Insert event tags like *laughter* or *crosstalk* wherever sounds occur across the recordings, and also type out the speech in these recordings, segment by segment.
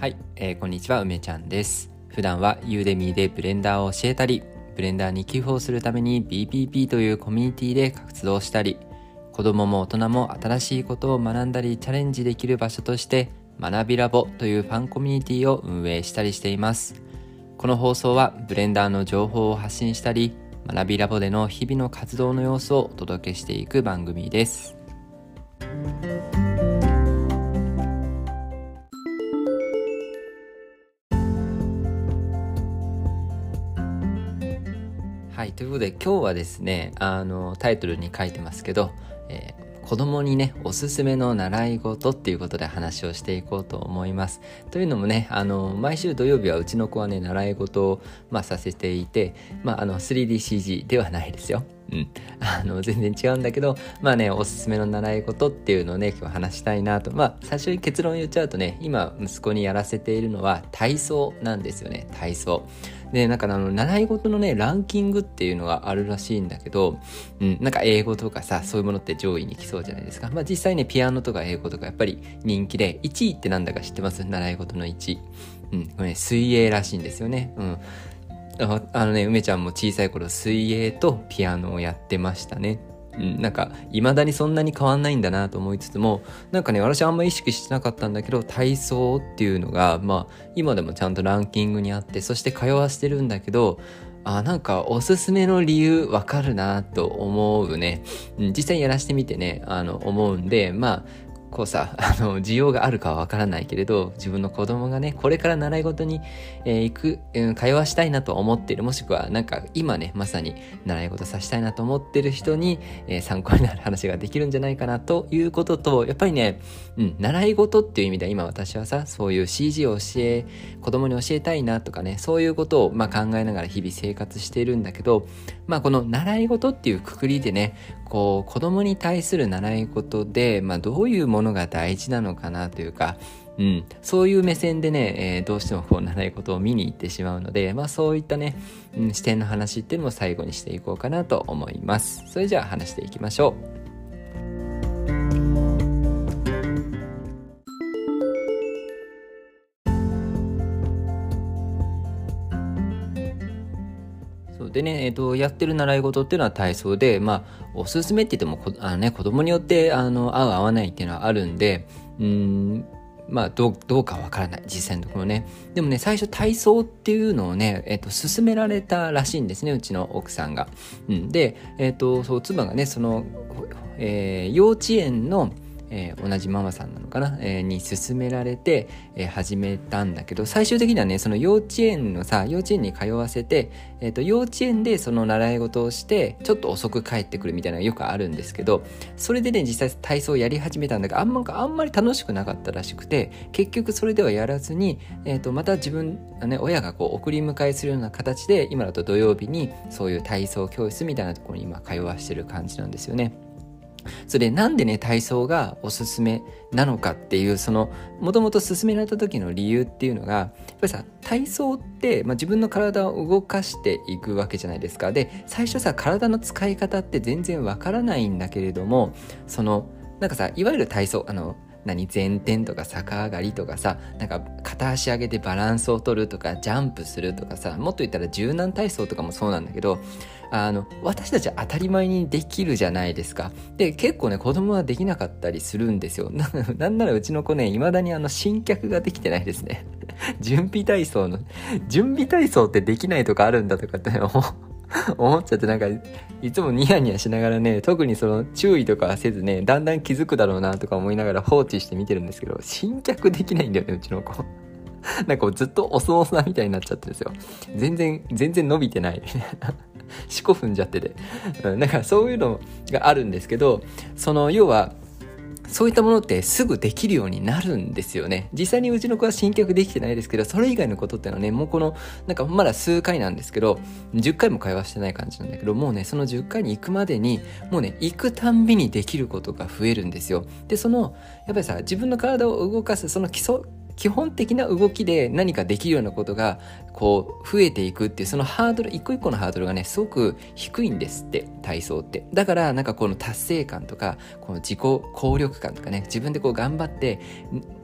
はい、えー、こんにちは梅ちゃんです。普段は Udemy でブレンダーを教えたりブレンダーに寄付をするために BPP というコミュニティで活動したり子供も大人も新しいことを学んだりチャレンジできる場所として学びラボというファンコミュニティを運営したりしています。この放送はブレンダーの情報を発信したり学びラボでの日々の活動の様子をお届けしていく番組です。ということで今日はですね、あの、タイトルに書いてますけど、えー、子供にね、おすすめの習い事っていうことで話をしていこうと思います。というのもね、あの、毎週土曜日はうちの子はね、習い事を、まあ、させていて、まあ、あの、3DCG ではないですよ。うん、あの全然違うんだけどまあねおすすめの習い事っていうのをね今日話したいなと。まあ最初に結論言っちゃうとね今息子にやらせているのは体操なんですよね。体操。でなんかあの習い事のねランキングっていうのがあるらしいんだけど、うん、なんか英語とかさそういうものって上位に来そうじゃないですか。まあ実際ねピアノとか英語とかやっぱり人気で1位ってなんだか知ってます？習い事の1位。うん、これね、水泳らしいんですよね。うん。あのね梅ちゃんも小さい頃水泳とピアノをやってましたね。うん、なんか未だにそんなに変わんないんだなと思いつつもなんかね私あんま意識してなかったんだけど体操っていうのがまあ今でもちゃんとランキングにあってそして通わしてるんだけどあなんかおすすめの理由わかるなと思うね、うん、実際やらしてみてねあの思うんでまあこうさ、*laughs* あの、需要があるかはわからないけれど、自分の子供がね、これから習い事に、えー、行く、うん、会話したいなと思っている、もしくはなんか今ね、まさに習い事させたいなと思ってる人に、えー、参考になる話ができるんじゃないかなということと、やっぱりね、うん、習い事っていう意味で今私はさ、そういう CG を教え、子供に教えたいなとかね、そういうことをまあ考えながら日々生活しているんだけど、まあこの習い事っていうくくりでね、こう子供に対する習い事で、まあ、どういうものが大事なのかなというか、うん、そういう目線でね、えー、どうしてもこう習い事を見に行ってしまうので、まあ、そういったね、うん、視点の話っていうのも最後にしていこうかなと思います。それじゃあ話していきましょう。でね、え、ー、と、やってる習い事っていうのは体操で、まあ、おすすめって言っても、あのね、子供によって、あの、合う合わないっていうのはあるんで、うん、まあ、どう、どうかわからない。実際のところね。でもね、最初体操っていうのをね、え、ー、と、勧められたらしいんですね、うちの奥さんが。うん。で、えっ、ー、と、そう、妻がね、その、えー、幼稚園の、えー、同じママさんなのかな、えー、に勧められて、えー、始めたんだけど最終的にはねその幼稚園のさ幼稚園に通わせて、えーと、幼稚園でその習い事をしてちょっと遅く帰ってくるみたいなのがよくあるんですけどそれでね実際体操をやり始めたんだけどあんまあんまり楽しくなかったらしくて結局それではやらずに、えーと、また自分、ね、親がこう送り迎えするような形で今だと土曜日にそういう体操教室みたいなところに今通わしてる感じなんですよね。それなんでね体操がおすすめなのかっていうそのもともと勧められた時の理由っていうのがやっぱりさ体操って、まあ、自分の体を動かしていくわけじゃないですか。で最初さ体の使い方って全然わからないんだけれどもそのなんかさいわゆる体操あの何前転とか逆上がりとかさなんか片足上げてバランスを取るとかジャンプするとかさもっと言ったら柔軟体操とかもそうなんだけどあの私たちは当たり前にできるじゃないですか。で結構ね子供はできなかったりするんですよ。*laughs* なんならうちの子ね未だにあの新脚ができてないですね。*laughs* 準備体操の準備体操ってできないとかあるんだとかって思 *laughs* 思っちゃってなんかいつもニヤニヤしながらね特にその注意とかせずねだんだん気づくだろうなとか思いながら放置して見てるんですけど新脚できないんだよねうちの子。*laughs* なんかずっとお相撲さんみたいになっちゃってるんですよ。全然全然伸びてない。*laughs* 四股踏んじゃってて、うん、なんかそういうのがあるんですけどその要はそういったものってすぐできるようになるんですよね。実際にうちの子は新曲できてないですけど、それ以外のことってのはね、もうこの、なんかまだ数回なんですけど、10回も会話してない感じなんだけど、もうね、その10回に行くまでに、もうね、行くたんびにできることが増えるんですよ。で、その、やっぱりさ、自分の体を動かす、その基礎、基本的な動きで何かできるようなことがこう増えていくっていうそのハードル一個一個のハードルがねすごく低いんですって体操って。だからなんかこの達成感とかこの自己効力感とかね自分でこう頑張って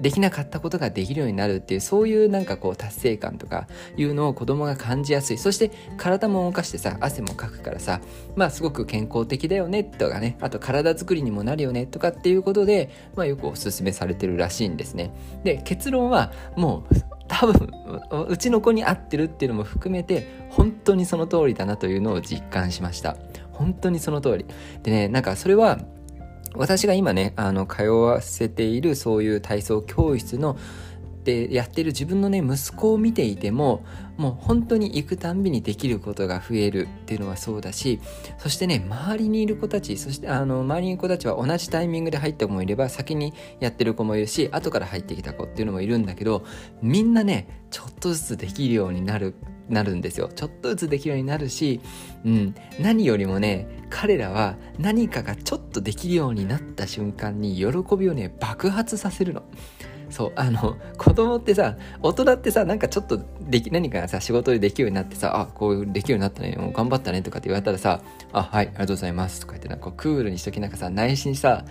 できなかったことができるようになるっていうそういうなんかこう達成感とかいうのを子供が感じやすい。そして体も動かしてさ汗もかくからさまあすごく健康的だよねとかねあと体作りにもなるよねとかっていうことで、まあ、よくおすすめされてるらしいんですね。で結論はもう多分うちの子に合ってるっていうのも含めて本当にその通りだなというのを実感しました。本当にその通り。でねなんかそれは私が今ねあの通わせているそういう体操教室のでやってる自分のね息子を見ていてももう本当に行くたんびにできることが増えるっていうのはそうだしそしてね周りにいる子たちそしてあの周りにいる子たちは同じタイミングで入った子もいれば先にやってる子もいるし後から入ってきた子っていうのもいるんだけどみんなねちょっとずつできるようになるなるんですよちょっとずつできるようになるし、うん、何よりもね彼らは何かがちょっとできるようになった瞬間に喜びをね爆発させるの。そうあの *laughs* 子供ってさ大人ってさなんかちょっとでき何かさ仕事でできるようになってさあこうできるようになったねもう頑張ったねとかって言われたらさあはいありがとうございますとか言ってなんかクールにしときなんかさ内心さ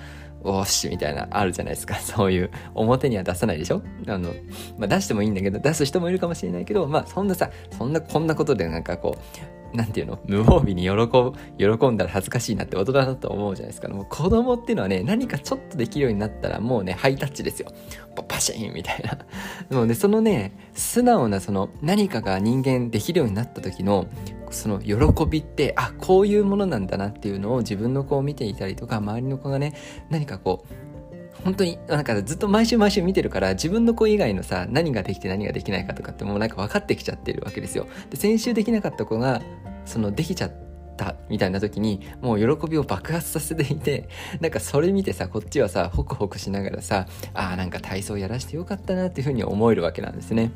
おっしみたいなあるじゃないですか。*laughs* そういう表には出さないでしょ？あの、まあ、出してもいいんだけど出す人もいるかもしれないけどまあそんなさそんなこんなことでなんかこうなんていうの？無防備に喜、喜んだら恥ずかしいなって大人だと思うじゃないですか。もう子供っていうのはね、何かちょっとできるようになったらもうね、ハイタッチですよ。パシーンみたいな。でもね、そのね、素直なその何かが人間できるようになった時の、その喜びって、あ、こういうものなんだなっていうのを自分の子を見ていたりとか、周りの子がね、何かこう、本当になんかずっと毎週毎週見てるから自分の子以外のさ何ができて何ができないかとかってもうなんか分かってきちゃってるわけですよで先週できなかった子がそのできちゃったみたいな時にもう喜びを爆発させていてなんかそれ見てさこっちはさホクホクしながらさあーなんか体操やらしてよかったなっていうふうに思えるわけなんですね。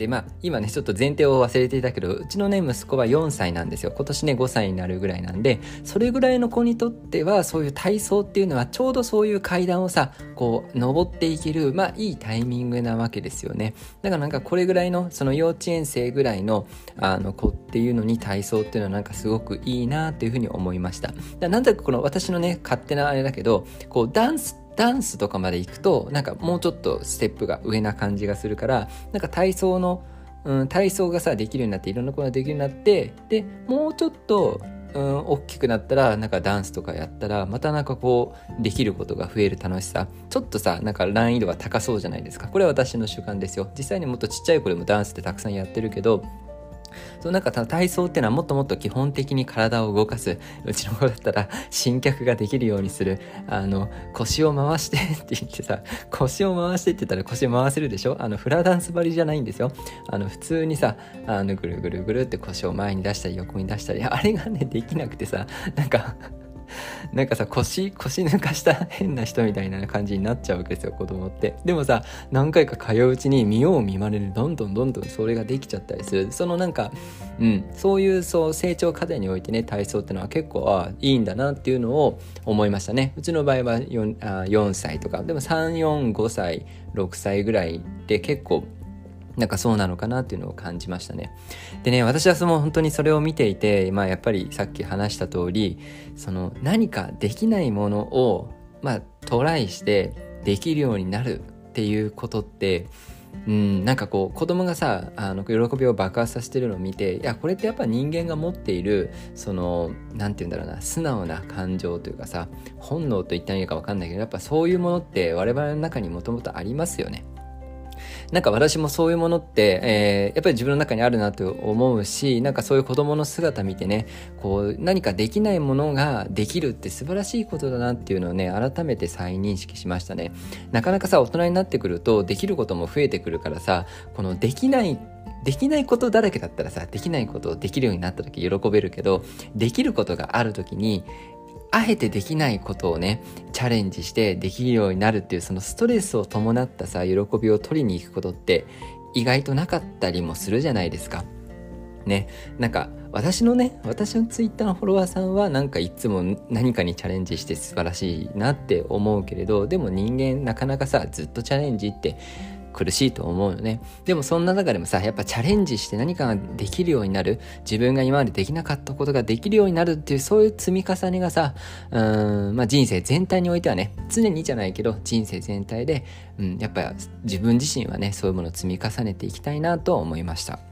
でまあ今ねちょっと前提を忘れていたけどうちのね息子は4歳なんですよ。今年ね5歳になるぐらいなんでそれぐらいの子にとってはそういう体操っていうのはちょうどそういう階段をさこう登っていけるまあいいタイミングなわけですよね。だからなんかこれぐらいのその幼稚園生ぐらいのあの子っていうのに体操っていうのはなんかすごくいいなっていうふうに思いました。なんだかこの私のね勝手なあれだけどこうダンスダンスとかまで行くとなんかもうちょっとステップが上な感じがするからなんか体操の、うん、体操がさできるようになっていろんなことができるようになってでもうちょっとうん、大きくなったらなんかダンスとかやったらまたなんかこうできることが増える楽しさ。ちょっとさなんか難易度が高そうじゃないですか。これは私の習慣ですよ。実際にもっとちっちゃい子でもダンスってたくさんやってるけどそうなんか体操っていうのはもっともっと基本的に体を動かす。うちの子だったら新脚ができるようにする。あの腰を回してって言ってさ腰を回してって言ったら腰回せるでしょ？あのフラダンス張りじゃないんですよ。あの普通にさあのぐるぐるぐるって腰を前に出したり横に出したり。あれがねできなくてさなんか *laughs* なんかさ腰腰抜かした *laughs* 変な人みたいな感じになっちゃうわけですよ子供って。でもさ何回か通ううちに見よう見まねでどんどんどんどんそれができちゃったりする。そのなんかうんそういうそう成長過程においてね体操ってのは結構あいいんだなっていうのを思いましたね。うちの場合は 4, あ4歳とか。でも345歳6歳ぐらいで結構なんかそうなのかなっていうのを感じましたね。でね、私はその本当にそれを見ていて、まあやっぱりさっき話した通り、その何かできないものを、まあトライしてできるようになるっていうことって、うん、なんかこう子供がさあの喜びを爆発させてるのを見ていやこれってやっぱ人間が持っているその何て言うんだろうな素直な感情というかさ本能と言ったらいいか分かんないけどやっぱそういうものって我々の中にもともとありますよね。なんか私もそういうものって、えー、やっぱり自分の中にあるなと思うし、なんかそういう子供の姿見てね、こう何かできないものができるって素晴らしいことだなっていうのをね、改めて再認識しましたね。なかなかさ、大人になってくるとできることも増えてくるからさ、このできないできないことだらけだったらさ、できないことをできるようになった時喜べるけど、できることがある時に、あえてできないことをね、チャレンジしてできるようになるっていうそのストレスを伴ったさ、喜びを取りに行くことって意外となかったりもするじゃないですか。ね、なんか私のね私のツイッターのフォロワーさんはなんかいつも何かにチャレンジして素晴らしいなって思うけれどでも人間なかなかさずっとチャレンジって苦しいと思うよねでもそんな中でもさやっぱチャレンジして何かができるようになる自分が今までできなかったことができるようになるっていうそういう積み重ねがさうん、まあ、人生全体においてはね常にじゃないけど人生全体で、うん、やっぱ自分自身はねそういうものを積み重ねていきたいなと思いました。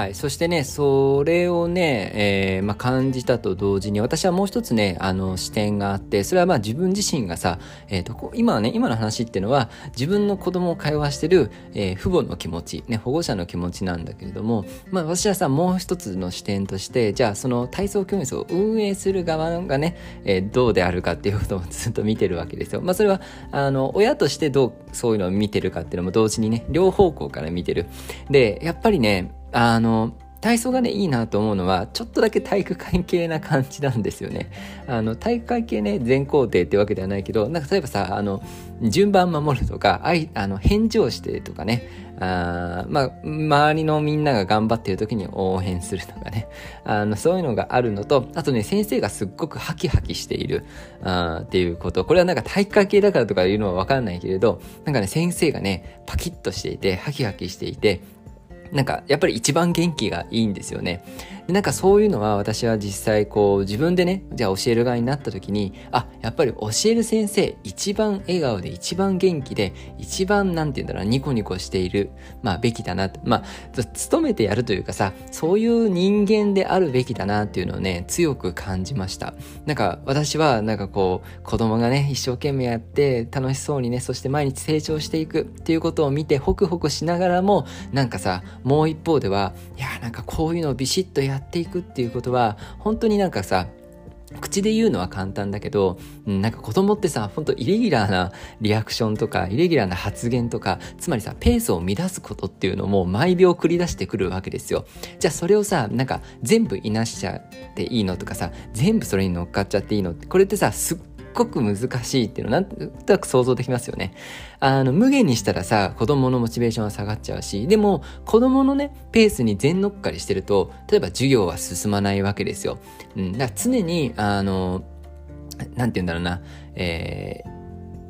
はい、そしてねそれをね、えー、まあ、感じたと同時に私はもう一つねあの視点があってそれはまあ自分自身がさ、えーと、今はね今の話っていうのは自分の子供を会話してる、えー、父母の気持ち、ね、保護者の気持ちなんだけれども、まあ、私はさもう一つの視点としてじゃあその体操教室を運営する側がね、えー、どうであるかっていうことを *laughs* ずっと見てるわけですよ。まあ、それはあの親としてどうそういうのを見てるかっていうのも同時にね両方向から見てる。でやっぱりねあの、体操がね、いいなと思うのは、ちょっとだけ体育会系な感じなんですよね。あの、体育会系ね、全工程ってわけではないけど、なんか例えばさ、あの、順番守るとか、あい、あの、返事をしてとかね、あまあ、周りのみんなが頑張っている時に応援するとかね、あの、そういうのがあるのと、あとね、先生がすっごくハキハキしている、あっていうこと。これはなんか体育会系だからとかいうのはわからないけれど、なんかね、先生がね、パキッとしていて、ハキハキしていて、なんかやっぱり一番元気がいいんですよね。でなんかそういうのは私は実際こう自分でね、じゃあ教える側になった時に、あ、やっぱり教える先生一番笑顔で一番元気で一番なんて言うんだろう、ニコニコしている、まあべきだなまあ、勤めてやるというかさ、そういう人間であるべきだなっていうのをね、強く感じました。なんか私はなんかこう子供がね、一生懸命やって楽しそうにね、そして毎日成長していくっていうことを見てホクホクしながらも、なんかさ、もう一方ではいやなんかこういうのをビシッとややっていくっていうことは本当になんかさ口で言うのは簡単だけど、なんか子供ってさ、ほんとイレギュラーなリアクションとか、イレギュラーな発言とか、つまりさ、ペースを乱すことっていうのも毎秒繰り出してくるわけですよ。じゃあそれをさ、なんか全部いなしちゃっていいのとかさ、全部それに乗っかっちゃっていいのって、これってさ、すっごく難しいっていうのなんとなく想像できますよね。あの、無限にしたらさ、子供のモチベーションは下がっちゃうし、でも、子供のね、ペースに全乗っかりしてると、例えば授業は進まないわけですよ。うん、だから常に、あの、なんて言うんだろうな、え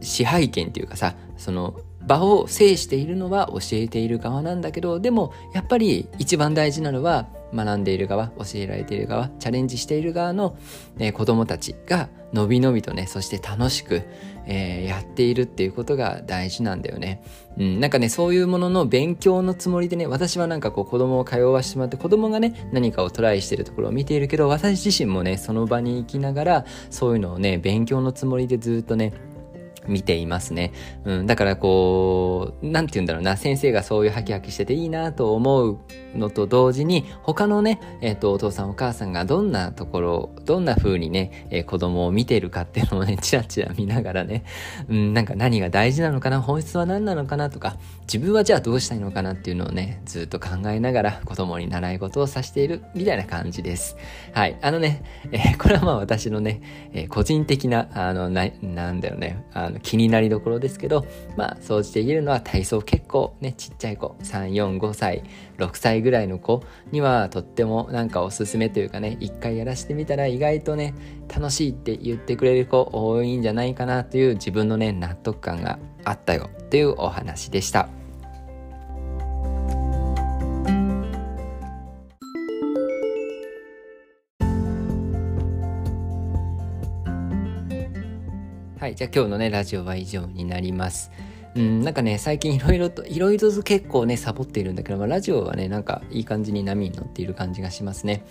ー、支配権っていうかさ、その、場を制しているのは教えている側なんだけど、でも、やっぱり一番大事なのは、学んでいる側、教えられている側、チャレンジしている側の、ね、子供たちがのびのびとね、そして楽しく、えー、やっているっていうことが大事なんだよね。うん、なんかね、そういうものの勉強のつもりでね、私はなんかこう子供を通わしてもらって子供がね、何かをトライしてるところを見ているけど、私自身もね、その場に行きながら、そういうのをね、勉強のつもりでずっとね、見ていますね。うん、だからこう、なんて言うんだろうな、先生がそういうハキハキしてていいなと思うのと同時に、他のね、えっ、ー、と、お父さんお母さんがどんなところ、どんな風にね、えー、子供を見てるかっていうのをね、*laughs* チラチラ見ながらね、うん、なんか何が大事なのかな、本質は何なのかなとか、自分はじゃあどうしたいのかなっていうのをね、ずっと考えながら子供に習い事をさしているみたいな感じです。はい。あのね、えー、これはまあ私のね、え個人的な、あの、な、なんだよね、あの気になりどころですけど、まあ、総じて言えるのは体操結構ね、ちっちゃい子、3、4、5歳、6歳ぐらいの子にはとってもなんかおすすめというかね、一回やらしてみたら意外とね、楽しいって言ってくれる子多いんじゃないかなという自分のね、納得感があったよというお話でした。い、じゃあ今日のね、ラジオは以上になります。うん、なんかね、最近いろいろと、いろいろと結構ね、サボっているんだけど、まあ、ラジオはね、なんかいい感じに波に乗っている感じがしますね。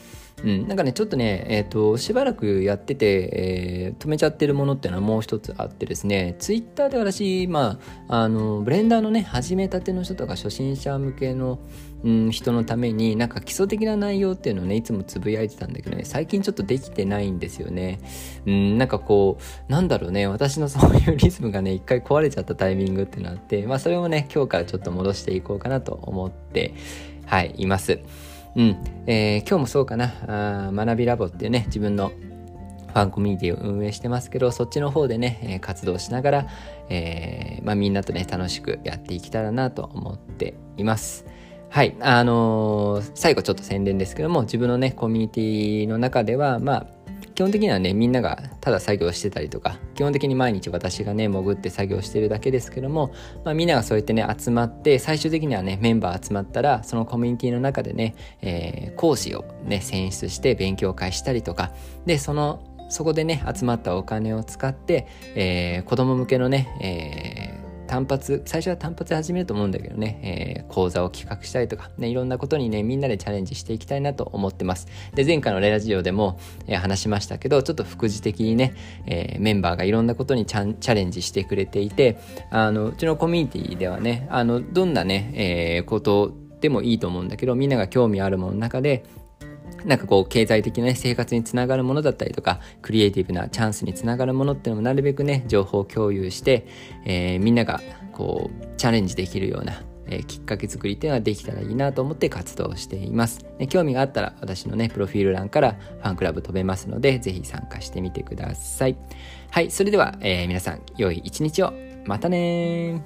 うん、なんかね、ちょっとね、えっ、ー、と、しばらくやってて、えー、止めちゃってるものっていうのはもう一つあってですね、ツイッターで私、まあ、あの、ブレンダーのね、始めたての人とか初心者向けの、うん、人のために、なんか基礎的な内容っていうのをね、いつもつぶやいてたんだけどね、最近ちょっとできてないんですよね。うん、なんかこう、なんだろうね、私のそういうリズムがね、一回壊れちゃったタイミングっていうのがあって、まあそれをね、今日からちょっと戻していこうかなと思って、はい、います。うん、えー、今日もそうかなあ、学びラボっていうね、自分のファンコミュニティを運営してますけど、そっちの方でね、活動しながら、えー、まあ、みんなとね、楽しくやっていけたらなと思っています。はい。あのー、最後ちょっと宣伝ですけども、自分のね、コミュニティの中では、まあ、基本的にはねみんながただ作業してたりとか基本的に毎日私がね潜って作業してるだけですけども、まあ、みんながそうやってね集まって最終的にはねメンバー集まったらそのコミュニティの中でね、えー、講師をね選出して勉強会したりとかでそのそこでね集まったお金を使って、えー、子供向けのね、えー単発、最初は単発で始めると思うんだけどね、えー、講座を企画したりとか、ね、いろんなことにね、みんなでチャレンジしていきたいなと思ってます。で、前回のレラジオでも、えー、話しましたけど、ちょっと副次的にね、えー、メンバーがいろんなことにチャレンジしてくれていて、あの、うちのコミュニティではね、あの、どんなね、え、ことでもいいと思うんだけど、みんなが興味あるものの中で、なんかこう経済的な、ね、生活につながるものだったりとかクリエイティブなチャンスにつながるものっていうのもなるべくね情報共有して、えー、みんながこうチャレンジできるような、えー、きっかけ作りっていうのができたらいいなと思って活動しています、ね、興味があったら私のねプロフィール欄からファンクラブ飛べますのでぜひ参加してみてください。はいそれでは、えー、皆さん良い一日を。またね